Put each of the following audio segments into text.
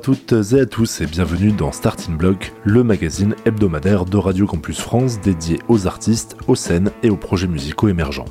À toutes et à tous et bienvenue dans Starting Block, le magazine hebdomadaire de Radio Campus France dédié aux artistes, aux scènes et aux projets musicaux émergents.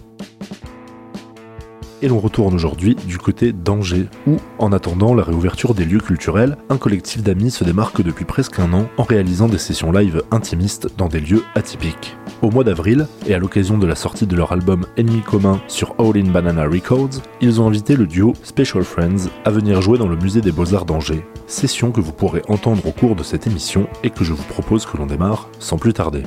Et l'on retourne aujourd'hui du côté d'Angers, où, en attendant la réouverture des lieux culturels, un collectif d'amis se démarque depuis presque un an en réalisant des sessions live intimistes dans des lieux atypiques. Au mois d'avril, et à l'occasion de la sortie de leur album Ennemi commun sur All in Banana Records, ils ont invité le duo Special Friends à venir jouer dans le musée des Beaux-Arts d'Angers, session que vous pourrez entendre au cours de cette émission et que je vous propose que l'on démarre sans plus tarder.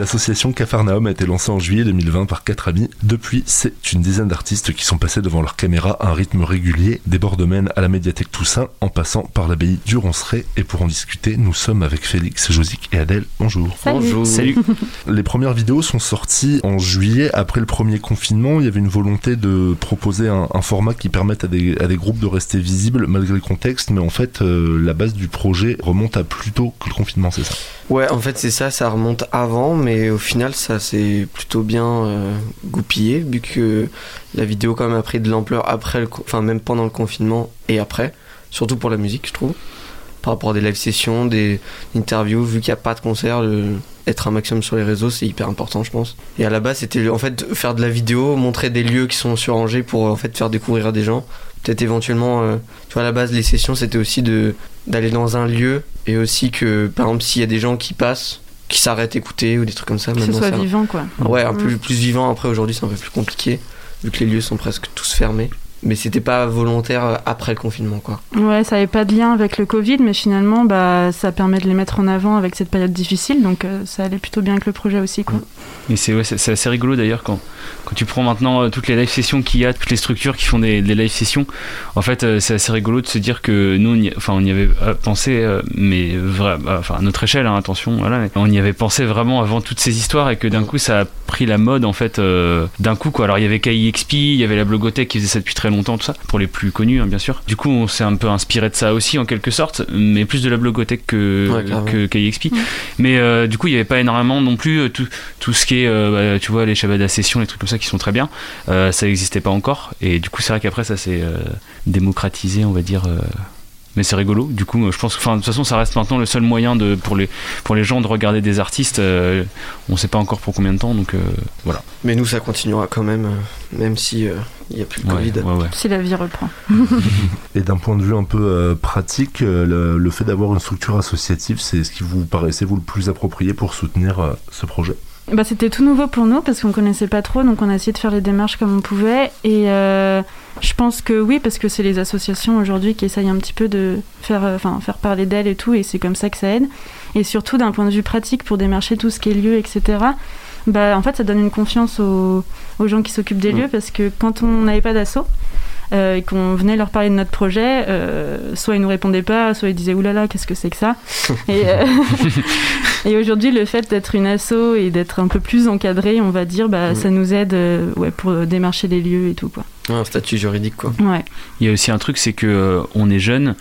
L'association Cafarnaum a été lancée en juillet 2020 par quatre amis. Depuis, c'est une dizaine d'artistes qui sont passés devant leur caméra à un rythme régulier, des bords de Maine à la médiathèque Toussaint, en passant par l'abbaye du Ronceret. Et pour en discuter, nous sommes avec Félix, Josique et Adèle. Bonjour. Bonjour. Salut. Les premières vidéos sont sorties en juillet après le premier confinement. Il y avait une volonté de proposer un, un format qui permette à des, à des, groupes de rester visibles malgré le contexte, mais en fait, euh, la base du projet remonte à plus tôt que le confinement, c'est ça? Ouais, en fait, c'est ça, ça remonte avant, mais au final, ça s'est plutôt bien euh, goupillé, vu que la vidéo, quand même, a pris de l'ampleur après, le, enfin, même pendant le confinement et après, surtout pour la musique, je trouve. Par rapport à des live sessions, des interviews, vu qu'il n'y a pas de concert, être un maximum sur les réseaux, c'est hyper important, je pense. Et à la base, c'était en fait faire de la vidéo, montrer des lieux qui sont sur pour en fait faire découvrir des gens. Peut-être éventuellement, euh, tu vois, à la base, les sessions, c'était aussi de d'aller dans un lieu et aussi que, par exemple, s'il y a des gens qui passent, qui s'arrêtent écouter ou des trucs comme ça. Que ce soit vivant, quoi. Ouais, un peu plus vivant. Après, aujourd'hui, c'est un peu plus compliqué, vu que les lieux sont presque tous fermés mais c'était pas volontaire après le confinement quoi. Ouais, ça avait pas de lien avec le Covid, mais finalement bah ça permet de les mettre en avant avec cette période difficile, donc euh, ça allait plutôt bien avec le projet aussi quoi. Mais c'est ouais, c'est assez rigolo d'ailleurs quand quand tu prends maintenant euh, toutes les live sessions qu'il y a, toutes les structures qui font des, des live sessions, en fait euh, c'est assez rigolo de se dire que nous on y, enfin on y avait pensé, mais vrai, bah, enfin à notre échelle hein, attention voilà, on y avait pensé vraiment avant toutes ces histoires et que d'un coup ça a pris la mode en fait d'un coup quoi. Alors il y avait KIXP, il y avait la blogothèque qui faisait ça depuis très longtemps, tout ça, pour les plus connus, hein, bien sûr. Du coup, on s'est un peu inspiré de ça aussi, en quelque sorte, mais plus de la blogothèque que, ouais, que KXP. Mais euh, du coup, il n'y avait pas énormément non plus euh, tout, tout ce qui est, euh, bah, tu vois, les Shabbat session, les trucs comme ça qui sont très bien. Euh, ça n'existait pas encore. Et du coup, c'est vrai qu'après, ça s'est démocratisé, on va dire mais c'est rigolo. Du coup, je pense que, enfin, de toute façon, ça reste maintenant le seul moyen de, pour, les, pour les gens de regarder des artistes. Euh, on ne sait pas encore pour combien de temps, donc euh, voilà. Mais nous, ça continuera quand même, euh, même si il n'y a plus de ouais, Covid. Ouais, ouais. Si la vie reprend. Et d'un point de vue un peu pratique, le, le fait d'avoir une structure associative, c'est ce qui vous paraissait vous le plus approprié pour soutenir ce projet? Bah, C'était tout nouveau pour nous parce qu'on connaissait pas trop, donc on a essayé de faire les démarches comme on pouvait. Et euh, je pense que oui, parce que c'est les associations aujourd'hui qui essayent un petit peu de faire, enfin, faire parler d'elles et tout, et c'est comme ça que ça aide. Et surtout d'un point de vue pratique pour démarcher tout ce qui est lieu, etc. Bah, en fait, ça donne une confiance aux, aux gens qui s'occupent des Mm. lieux parce que quand on n'avait pas d'assaut, euh, et qu'on venait leur parler de notre projet, euh, soit ils nous répondaient pas, soit ils disaient oulala, qu'est-ce que c'est que ça Et, euh, et aujourd'hui, le fait d'être une asso et d'être un peu plus encadré, on va dire, bah, ça nous aide euh, ouais, pour démarcher les lieux et tout. Quoi. Un statut juridique quoi. Ouais. Il y a aussi un truc, c'est que euh, on est jeune,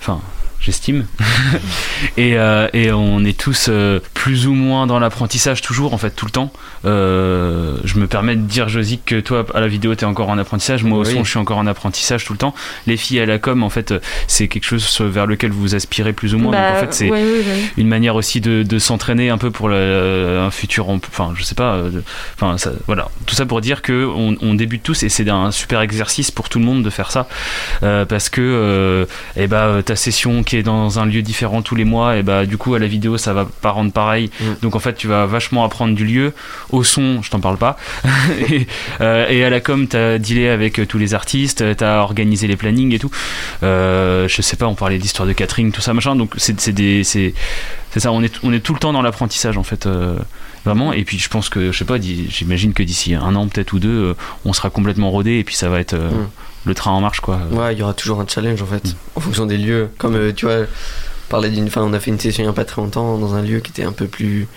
enfin j'estime, et, euh, et on est tous euh, plus ou moins dans l'apprentissage toujours, en fait, tout le temps. Euh, je me permets de dire, Josique, que toi, à la vidéo, tu es encore en apprentissage, moi au Oui. son, je suis encore en apprentissage tout le temps. Les filles à la com, en fait, c'est quelque chose vers lequel vous aspirez plus ou moins. Bah, Donc, en fait, c'est ouais, ouais, ouais. une manière aussi de, de s'entraîner un peu pour un futur en- enfin je sais pas enfin ça, voilà tout ça pour dire que on, on débute tous et c'est un super exercice pour tout le monde de faire ça euh, parce que euh, eh ben ta session qui est dans un lieu différent tous les mois et bah du coup à la vidéo ça va pas rendre pareil. Mm. donc en fait tu vas vachement apprendre du lieu. Au son je t'en parle pas. Et, euh, et à la com t'as dealé avec euh, tous les artistes t'as organisé les plannings et tout. Euh, je sais pas on parlait d'histoire de catering tout ça machin. Donc c'est c'est des c'est ça on est on est tout le temps dans l'apprentissage en fait euh, vraiment et puis je pense que je sais pas j'imagine que d'ici un an peut-être ou deux euh, on sera complètement rodé et puis ça va être euh, Mm. le train en marche quoi Ouais, il y aura toujours un challenge en fait, Mm. en fonction des lieux. Comme euh, tu vois, on parlait d'une, enfin, on a fait une session il y a pas très longtemps dans un lieu qui était un peu plus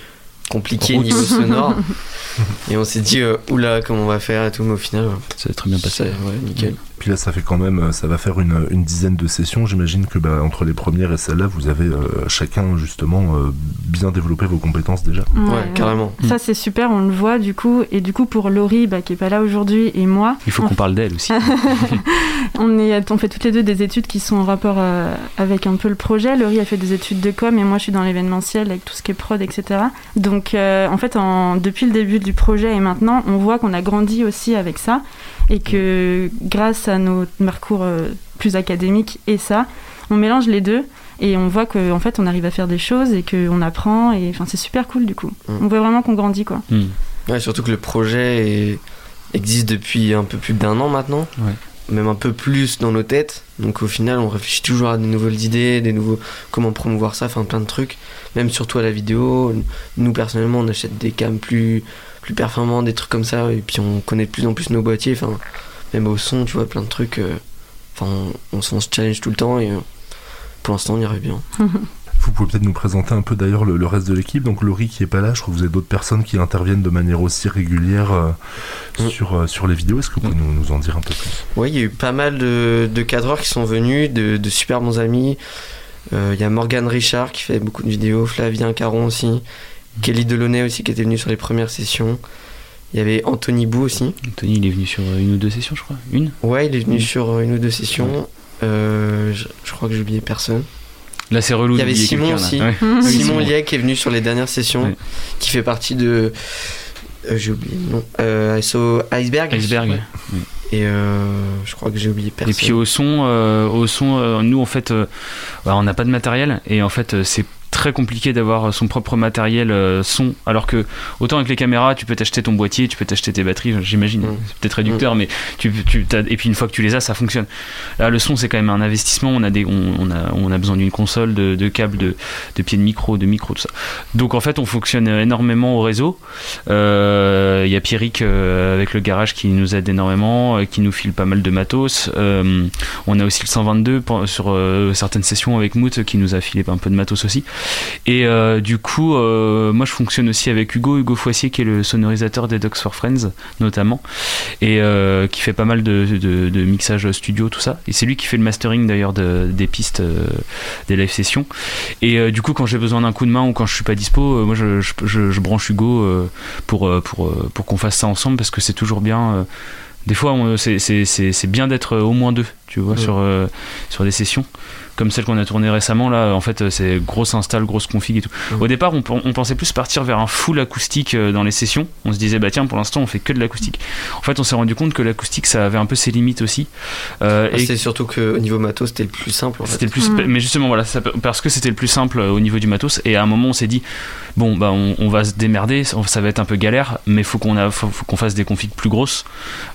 compliqué Route. niveau sonore. et on s'est dit, euh, oula, comment on va faire et tout, mais au final, euh, Ça va très bien passé. ouais, nickel. Puis là, ça fait quand même, euh, ça va faire une, une dizaine de sessions. J'imagine que bah, entre les premières et celle-là, vous avez euh, chacun justement euh, bien développé vos compétences déjà. Ouais, carrément. Ça c'est super, on le voit du coup. Et du coup pour Laurie bah, qui est pas là aujourd'hui et moi, Il faut on qu'on parle d'elle aussi. On, est, on fait toutes les deux des études qui sont en rapport euh, avec un peu le projet. Laurie a fait des études de com et moi je suis dans l'événementiel avec tout ce qui est prod, etc. Donc euh, en fait, en- depuis le début du projet et maintenant, on voit qu'on a grandi aussi avec ça et que grâce à nos parcours euh, plus académiques et ça, on mélange les deux et on voit qu'en fait on arrive à faire des choses et qu'on apprend et enfin c'est super cool du coup. Mm. On voit vraiment qu'on grandit quoi. Hmm. Ouais, surtout que le projet est- existe depuis un peu plus d'un an maintenant. Ouais. Même un peu plus dans nos têtes. Donc au final, on réfléchit toujours à de nouvelles idées, des nouveaux comment promouvoir ça, enfin plein de trucs. Même surtout à la vidéo. Nous personnellement, on achète des cams plus plus performants, des trucs comme ça. Et puis on connaît de plus en plus nos boîtiers. Enfin, même au son, tu vois, plein de trucs. euh, Enfin, on, on se challenge tout le temps et euh, pour l'instant, on arrive bien. Vous pouvez peut-être nous présenter un peu d'ailleurs le, le reste de l'équipe. Donc Laurie qui est pas là, je crois que vous avez d'autres personnes qui interviennent de manière aussi régulière euh, Mm. sur, euh, sur les vidéos. Est-ce que vous pouvez nous, nous en dire un peu plus? Oui, il y a eu pas mal de, de cadreurs qui sont venus, de, de super bons amis. Euh, Il y a Morgan Richard qui fait beaucoup de vidéos, Flavien Caron aussi, Kelly Delaunay aussi qui était venu sur les premières sessions. Il y avait Anthony Bou aussi. Tony, il est venu sur une ou deux sessions, je crois. Une? Ouais, il est venu Mm. sur une ou deux sessions. Euh, je, je crois que j'ai oublié personne. Là, c'est relou. Il y avait Simon aussi. Ouais. Oui, Simon Simon. Liek qui est venu sur les dernières sessions, Ouais. qui fait partie de. euh, j'ai oublié le nom. Euh, Iceberg. Iceberg. Ouais. Et euh, je crois que j'ai oublié personne. Et puis au son, euh, au son euh, nous en fait, euh, bah, on n'a pas de matériel et en fait c'est très compliqué d'avoir son propre matériel euh, son. Alors que autant avec les caméras tu peux t'acheter ton boîtier tu peux t'acheter tes batteries j'imagine. Mm. c'est peut-être réducteur mais tu, et puis une fois que tu les as ça fonctionne. Là le son c'est quand même un investissement. On a des on, on a on a besoin d'une console de, de câbles de, de pieds de micro de micro tout ça. Donc en fait on fonctionne énormément au réseau. Euh, il y a Pierrick euh, avec le garage qui nous aide énormément euh, qui nous file pas mal de matos. Euh, on a aussi le 122 pour- sur euh, certaines sessions avec Moot qui nous a filé un peu de matos aussi. Et euh, du coup, euh, moi je fonctionne aussi avec Hugo, Hugo Foissier qui est le sonorisateur des Dogs for Friends notamment, et euh, qui fait pas mal de, mixage studio, tout ça. Et c'est lui qui fait le mastering d'ailleurs de- des pistes des live sessions. Et du coup, quand j'ai besoin d'un coup de main ou quand je suis pas dispo, moi je, branche Hugo pour, pour, pour qu'on fasse ça ensemble parce que c'est toujours bien. des fois, c'est bien d'être au moins deux, tu vois, Ouais. sur, euh, sur des sessions. Comme celle qu'on a tournée récemment, là, en fait, c'est grosse install, grosse config et tout. Ouais. Au départ, on, on pensait plus partir vers un full acoustique euh, dans les sessions. On se disait, bah tiens, pour l'instant, on fait que de l'acoustique. En fait, on s'est rendu compte que l'acoustique, ça avait un peu ses limites aussi. Euh, Ah, et C'est surtout qu'au niveau matos, c'était le plus simple en fait. c'était le plus, Mm. mais justement voilà, ça- parce que c'était le plus simple euh, au niveau du matos. Et à un moment, on s'est dit, bon bah on, on va se démerder, ça ça va être un peu galère, mais faut qu'on a, faut, faut qu'on fasse des configs plus grosses,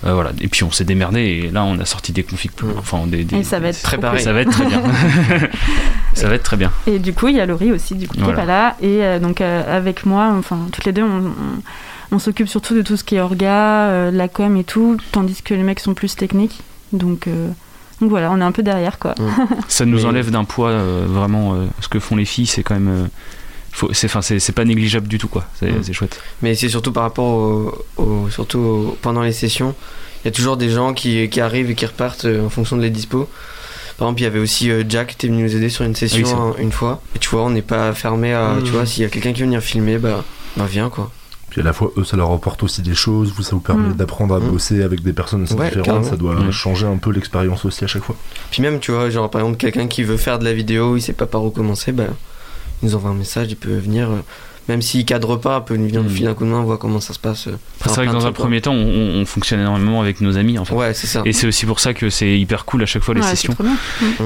Euh, voilà. Et puis on s'est démerdé et là on a sorti des configs plus, Mm. Enfin des, des- Et ça va être pareil. ça va être très bien. ça va être très bien. Et du coup, il y a Laurie aussi, du coup, qui Voilà. est pas là. Et euh, donc, euh, avec moi, enfin, toutes les deux, on, on- on s'occupe surtout de tout ce qui est orga, euh, la com et tout, tandis que les mecs sont plus techniques. Donc, euh, donc voilà, on est un peu derrière, quoi. Ça nous Mais- enlève d'un poids euh, vraiment. euh, ce que font les filles, c'est quand même. euh, c'est, enfin, c'est, pas négligeable du tout quoi. C'est, Mm. c'est chouette. Mais c'est surtout par rapport au, au- surtout au- pendant les sessions. Il y a toujours des gens qui, qui arrivent et qui repartent euh, en fonction de les dispos. Par exemple, il y avait aussi euh, Jack qui était venu nous aider sur une session Oui, c'est vrai. hein, une fois. Et tu vois, on n'est pas fermé à. Tu vois, s'il y a quelqu'un qui veut venir filmer, bah, bah viens quoi. Puis à la fois, eux, ça leur apporte aussi des choses, vous, ça vous permet Mm. d'apprendre à Mm. bosser avec des personnes assez Ouais, différentes, carrément. ça doit changer un peu l'expérience aussi à chaque fois. Puis même, tu vois, genre par exemple, quelqu'un qui veut faire de la vidéo, il sait pas par où commencer, bah, il nous envoie un message, il peut venir. euh, même s'il cadre pas, il peut venir nous Mm. filer un coup de main, voir comment ça se passe. euh, c'est vrai que dans un premier temps, on, on fonctionne énormément avec nos amis en fait. Ouais, c'est ça. Et c'est aussi pour ça que c'est hyper cool à chaque fois les Ouais, sessions.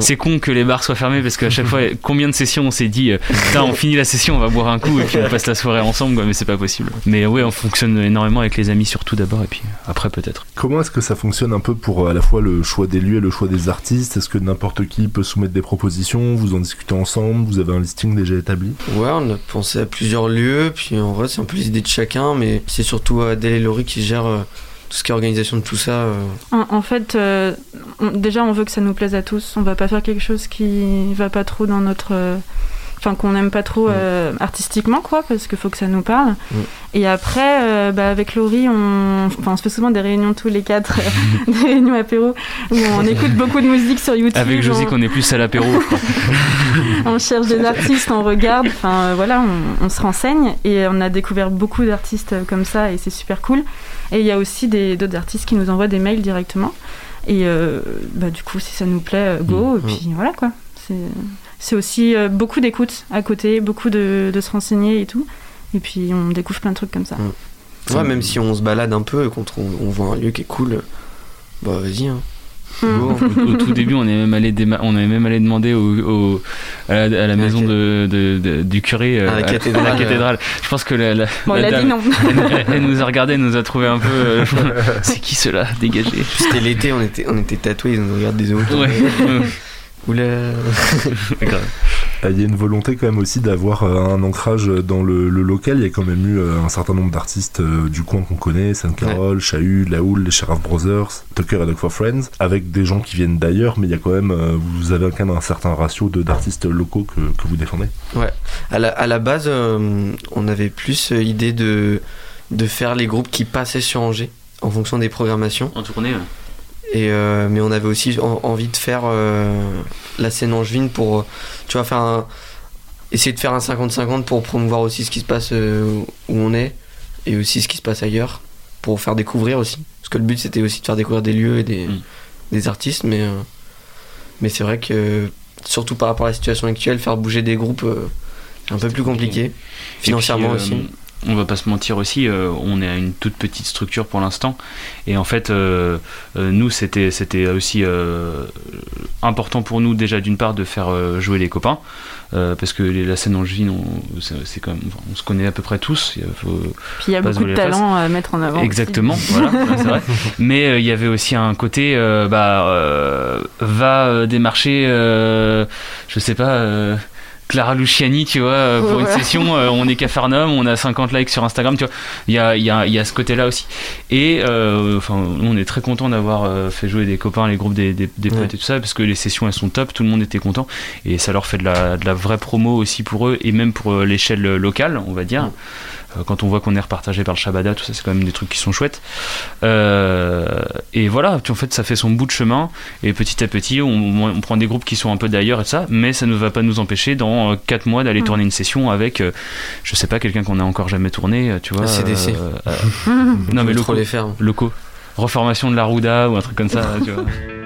C'est con que les bars soient fermés parce qu'à chaque fois, combien de sessions on s'est dit, euh, putain, on finit la session, on va boire un coup et puis on passe la soirée ensemble, quoi, mais c'est pas possible. Mais ouais, on fonctionne énormément avec les amis surtout d'abord et puis après peut-être. Comment est-ce que ça fonctionne un peu pour euh, à la fois le choix des lieux et le choix des artistes? Est-ce que n'importe qui peut soumettre des propositions? Vous en discutez ensemble? Vous avez un listing déjà établi? Ouais, on a pensé à plusieurs lieux, puis en vrai, c'est un peu les idées de chacun, mais c'est surtout Adèle et Laurie qui gèrent euh, tout ce qui est organisation de tout ça. euh. En, fait, euh, déjà, on veut que ça nous plaise à tous. On va pas faire quelque chose qui va pas trop dans notre. Enfin qu'on n'aime pas trop Mm. euh, artistiquement quoi parce qu'il faut que ça nous parle. Mm. et après euh, bah, avec Laurie on enfin on se fait souvent des réunions tous les quatre euh, des réunions apéro où on écoute beaucoup de musique sur YouTube. Avec Josie, on, qu'on est plus à l'apéro, on cherche des artistes on regarde enfin euh, voilà on, on se renseigne. Et on a découvert beaucoup d'artistes comme ça et c'est super cool. Et il y a aussi d'autres artistes qui nous envoient des mails directement. Et bah, du coup si ça nous plaît go et Mm. puis voilà quoi. C'est c'est aussi euh, beaucoup d'écoute à côté, beaucoup de, de se renseigner et tout. Et puis on découvre plein de trucs comme ça. Mm. Ouais, même si on se balade un peu et qu'on trouve- on voit un lieu qui est cool, bah vas-y. Hein. Mm. Go. au, au tout début, on est même allé, déma- on est même allé demander au, au- à, la, à la maison de, de- de- du curé, euh, À la cathédrale, la cathédrale. Je pense que la, la- Bon, dame, dit non. elle, elle nous a regardé, elle nous a trouvé un peu. euh, c'est qui cela Dégagé. C'était l'été, on était, on était tatoués, ils nous regardent des autres. Ouais. Oula. Grave. Il y a une volonté quand même aussi d'avoir euh, un ancrage dans le, le local. Il y a quand même eu euh, un certain nombre d'artistes euh, du coin qu'on connaît, Saint Carol, Chahut, Laoul, les Sheriff Brothers, Tucker et Dog for Friends, avec des gens qui viennent d'ailleurs, mais il y a quand même, vous avez quand même un certain ratio de d'artistes locaux que, que vous défendez. À la, à la base, euh, on avait plus idée de, de faire les groupes qui passaient sur Angers en fonction des programmations. En tournée, ouais. Et, euh, mais on avait aussi en- envie de faire euh, la scène angevine pour, tu vois, faire un, essayer de faire un 50-50 pour promouvoir aussi ce qui se passe euh, où on est et aussi ce qui se passe ailleurs pour faire découvrir aussi. Parce que le but c'était aussi de faire découvrir des lieux et des, Mm. des artistes, mais, euh, mais c'est vrai que surtout par rapport à la situation actuelle, faire bouger des groupes euh, un peu plus compliqué. Financièrement puis, euh, aussi. On va pas se mentir aussi, euh, on est à une toute petite structure pour l'instant. Et en fait, euh, euh, nous, c'était, c'était aussi important pour nous déjà d'une part de faire jouer les copains. parce que les- la scène angevine, on, c'est, c'est quand même, enfin, on se connaît à peu près tous. Il faut- Puis il y a beaucoup de talents à mettre en avant. Exactement, voilà, ouais, c'est vrai. Mais il y avait aussi un côté, bah, va démarcher, je sais pas, Clara Luciani, tu vois, euh, pour une session, euh, on est Cafarnum, on a 50 likes sur Instagram, tu vois. Il y a, il y, a, il y a ce côté-là aussi. Et euh, enfin, nous, on est très content d'avoir euh, fait jouer des copains, les groupes des, des, des Ouais. potes et tout ça, parce que les sessions elles sont top, tout le monde était content, et ça leur fait de la, de la vraie promo aussi pour eux, et même pour l'échelle locale, on va dire. Ouais. Euh, Quand on voit qu'on est repartagé par le Shabada, tout ça, c'est quand même des trucs qui sont chouettes. Euh, et voilà, puis en fait, ça fait son bout de chemin. Et petit à petit, on, on prend des groupes qui sont un peu d'ailleurs et ça, mais ça ne va pas nous empêcher dans 4 mois d'aller Mm. tourner une session avec, euh, je sais pas, quelqu'un qu'on a encore jamais tourné, euh, tu vois. Euh, euh, non, mais locaux. les faire. locaux. Reformation de la Rouda ou un truc comme ça, tu vois.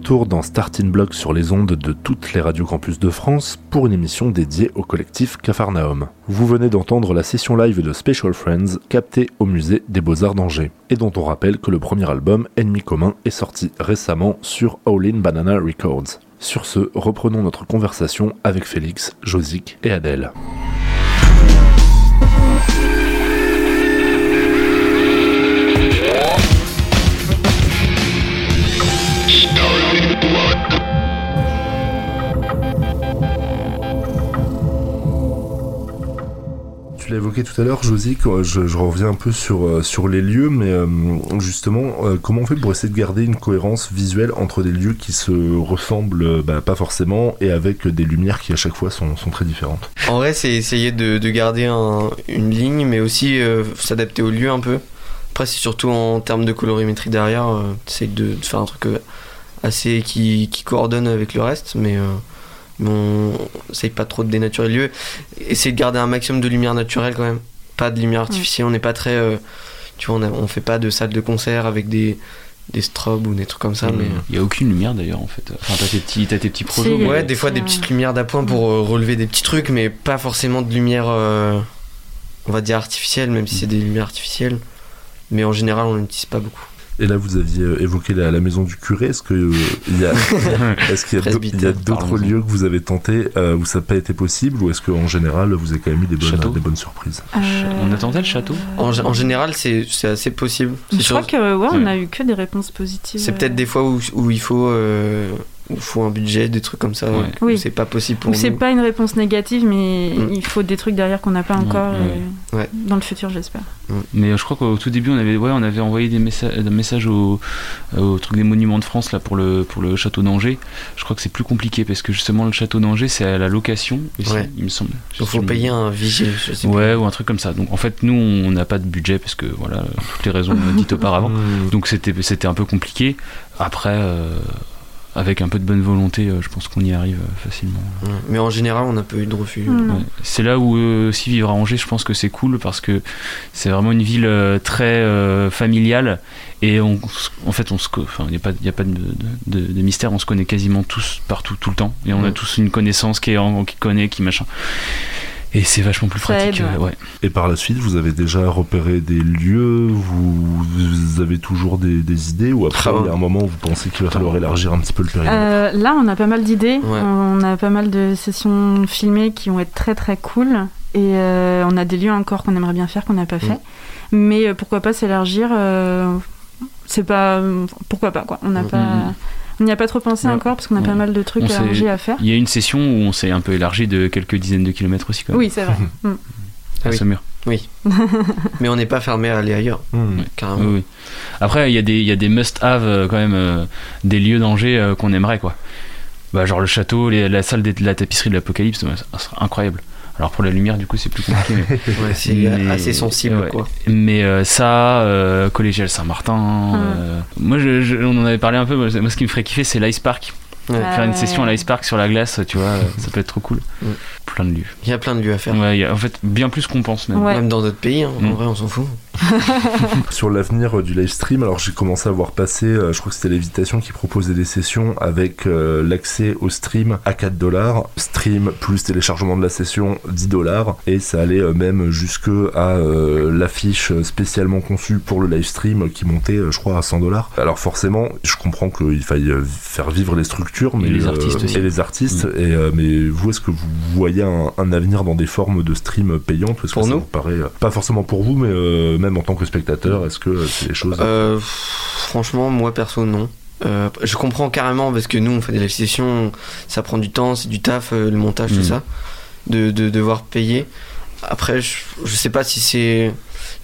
retour dans Starting Block sur les ondes de toutes les radios campus de France pour une émission dédiée au collectif Capharnaüm. Vous venez d'entendre la session live de Special Friends captée au musée des Beaux-Arts d'Angers et dont on rappelle que le premier album Ennemi commun est sorti récemment sur All In Banana Records. Sur ce, reprenons notre conversation avec Félix, Josic et Adèle. Évoqué tout à l'heure, Josie, quand je, je reviens un peu sur, euh, sur les lieux, mais euh, justement, euh, comment on fait pour essayer de garder une cohérence visuelle entre des lieux qui se ressemblent euh, bah, pas forcément et avec des lumières qui à chaque fois sont, sont très différentes? En vrai, c'est essayer de, de garder un- une ligne, mais aussi euh, s'adapter au lieu un peu. Après, c'est surtout en termes de colorimétrie derrière, euh, t'essayes de, de faire un truc euh, assez qui, qui coordonne avec le reste, mais, euh, mais on essaye pas trop de dénaturer le lieu. Essayer de garder un maximum de lumière naturelle quand même, pas de lumière artificielle. On n'est pas très, euh, tu vois, on, a- on fait pas de salle de concert avec des des strobes ou des trucs comme ça, Mhm. mais Il y a aucune lumière d'ailleurs en fait. Enfin, t'as tes petits, t'as tes petits projets. Si, Ouais, des fois des petites lumières d'appoint pour euh, relever des petits trucs, mais pas forcément de lumière, euh, on va dire artificielle, même si c'est des lumières artificielles. Mais en général, on n'utilise pas beaucoup. Et là, vous aviez euh, évoqué la, la maison du curé. Est-ce que euh, il y a, est-ce qu'il y a, d'au- il y a Presbytère, d'autres lieux que vous avez tenté euh, où ça n'a pas été possible, ou est-ce qu'en général, vous avez quand même eu des bonnes, Château. des bonnes surprises On a tenté le château En, en général, c'est c'est assez possible. C'est Je crois que ouais, on Ouais. a eu que des réponses positives. c'est peut-être des fois où, où il faut, euh, où il faut un budget, des trucs comme ça. Ouais. Oui. C'est pas possible pour Ou c'est nous. pas une réponse négative, mais Mm. il faut des trucs derrière qu'on n'a pas Ouais, encore. Ouais. Dans le futur, j'espère. Mais euh, je crois qu'au tout début, on avait, ouais, on avait envoyé des, messa- des messages au, au truc des monuments de France là pour le pour le château d'Angers. Je crois que c'est plus compliqué parce que justement le château d'Angers c'est à la location, aussi, Ouais. il me semble. Il faut payer un vigile, je sais Ouais, ou un truc comme ça. Donc en fait, nous, on n'a pas de budget parce que voilà, toutes les raisons dites auparavant. Donc c'était c'était un peu compliqué. Après, euh, avec un peu de bonne volonté, euh, je pense qu'on y arrive euh, facilement. Mais en général, on n'a pas eu de refus. Mm. Ouais. C'est là où euh, aussi vivre à Angers, je pense que c'est cool parce que c'est vraiment une ville euh, très euh, familiale et on, en fait, on se, enfin, il n'y a pas, il y a pas de, de, de- de mystère, on se connaît quasiment tous partout tout le temps et on a Mm. tous une connaissance qui est en, qui connaît, qui machin. Et c'est vachement plus pratique. euh, ouais. Et par la suite, vous avez déjà repéré des lieux, vous, vous avez toujours des, des idées, ou après, Ah il y a un moment où vous pensez qu'il va falloir élargir un petit peu le périmètre? Euh, là, on a pas mal d'idées. Ouais. On a pas mal de sessions filmées qui vont être très très cool. Et euh, on a des lieux encore qu'on aimerait bien faire qu'on n'a pas fait. Mais euh, pourquoi pas s'élargir euh, C'est pas. Pourquoi pas quoi On n'a Mm. pas. On n'y a pas trop pensé Ouais. encore parce qu'on a pas mal de trucs On à s'est- arranger à faire. Il y a une session où on s'est un peu élargi de quelques dizaines de kilomètres aussi quand même. Oui, c'est vrai. Mm. Ah à oui. Saumur. Mais on n'est pas fermé à aller ailleurs, carrément. Oui, oui. Après, il y a des, il y a des must-have euh, quand même, euh, des lieux d'Angers euh, qu'on aimerait quoi. Bah, genre le château, les- la salle de la tapisserie de l'Apocalypse, ça serait incroyable. Alors pour la lumière, du coup, c'est plus compliqué. mais Ouais, c'est Mais- assez sensible, ouais. quoi. mais euh, ça, euh, collégial Saint-Martin. euh, moi, je- je- on en avait parlé un peu. Moi, moi, ce qui me ferait kiffer, c'est l'Ice Park. Ouais. Ah Faire une session à l'Ice Park sur la glace, tu vois, ça peut être trop cool. Plein de lieux. Il y a plein de lieux à faire. Ouais, il y a- en fait, bien plus qu'on pense même. Ouais. Même dans d'autres pays, hein. en Mm. vrai, on s'en fout. Sur l'avenir euh, du live stream, alors j'ai commencé à voir passer, euh, je crois que c'était Lévitation qui proposait des sessions avec euh, l'accès au stream à 4 dollars, stream plus téléchargement de la session 10 dollars, et ça allait euh, même jusque à euh, l'affiche spécialement conçue pour le live stream qui montait, je crois, à 100 dollars. Alors forcément, je comprends qu'il faille faire vivre les structures, mais Et les artistes aussi. et les artistes. Et, mais vous, est-ce que vous voyez un, un avenir dans des formes de stream payantes? Parce que Pour ça nous vous paraît, pas forcément pour vous, mais même en tant que spectateur, est-ce que euh, c'est des choses Euh, franchement, moi perso, non. Euh, je comprends carrément parce que nous, on fait des live sessions, ça prend du temps, c'est du taf, euh, le montage, Mm. tout ça, de, de devoir payer. Après, je, je sais pas si c'est,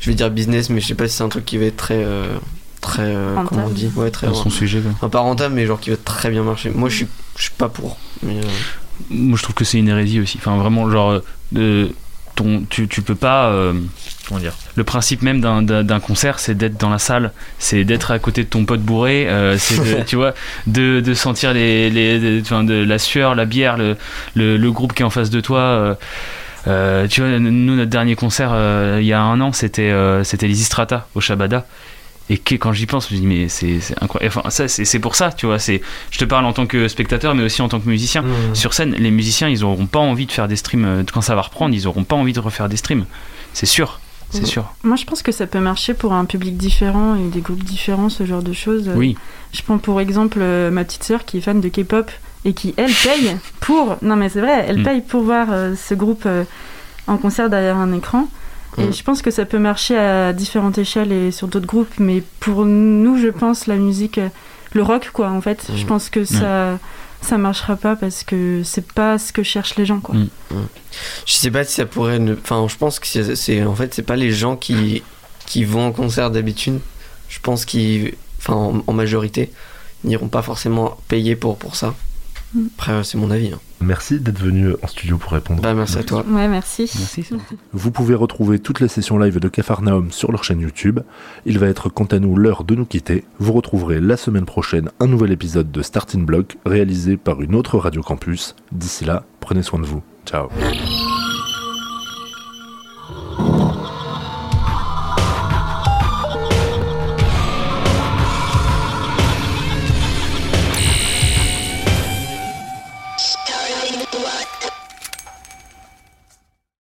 je vais dire business, mais je sais pas si c'est un truc qui va être très, euh, très, euh, comment on dit, ouais, très, Dans son sujet. quoi. enfin, pas rentable, mais genre qui va très bien marcher. Moi, je suis, je suis pas pour. Mais, euh, Moi, je trouve que c'est une hérésie aussi. Enfin, vraiment, genre, euh, de- ton, tu, tu peux pas. Comment dire Le principe même d'un- concert, c'est d'être dans la salle, c'est d'être à côté de ton pote bourré, euh, c'est de, tu vois, de, de sentir les, les, de, la sueur, la bière, le, le, le groupe qui est en face de toi. euh, euh, tu vois, nous, notre dernier concert, il y a un an, c'était c'était les Istrata au Shabada. Et que, quand j'y pense, je me dis, mais c'est incroyable. Enfin, ça, c'est pour ça, tu vois. c'est Je te parle en tant que spectateur, mais aussi en tant que musicien. Mmh. Sur scène, les musiciens, ils auront pas envie de faire des streams. Quand ça va reprendre, ils auront pas envie de refaire des streams. C'est sûr. C'est sûr. Moi, je pense que ça peut marcher pour un public différent et des groupes différents, ce genre de choses. Oui. Je prends pour exemple euh, ma petite sœur qui est fan de K-pop et qui, elle, paye pour. Non, mais c'est vrai, elle Mm. paye pour voir euh, ce groupe euh, en concert derrière un écran. Et je pense que ça peut marcher à différentes échelles et sur d'autres groupes. Mais pour nous, je pense, la musique, le rock, quoi, en fait, je Mm. pense que ça. Ça marchera pas parce que c'est pas ce que cherchent les gens, quoi. Mm. Je sais pas si ça pourrait. Ne... Enfin, je pense que c'est, c'est- en fait, c'est pas les gens qui qui vont en concert d'habitude. Je pense qu'ils, enfin, en, en majorité, n'iront pas forcément payer pour pour ça. Après, c'est mon avis. hein. Merci d'être venu en studio pour répondre. Bah, merci à toi. Ouais, merci. Merci. Vous pouvez retrouver toutes les sessions live de Cafarnaum sur leur chaîne YouTube. Il va être quant à nous l'heure de nous quitter. Vous retrouverez la semaine prochaine un nouvel épisode de Starting Block réalisé par une autre radio campus. D'ici là, prenez soin de vous. Ciao.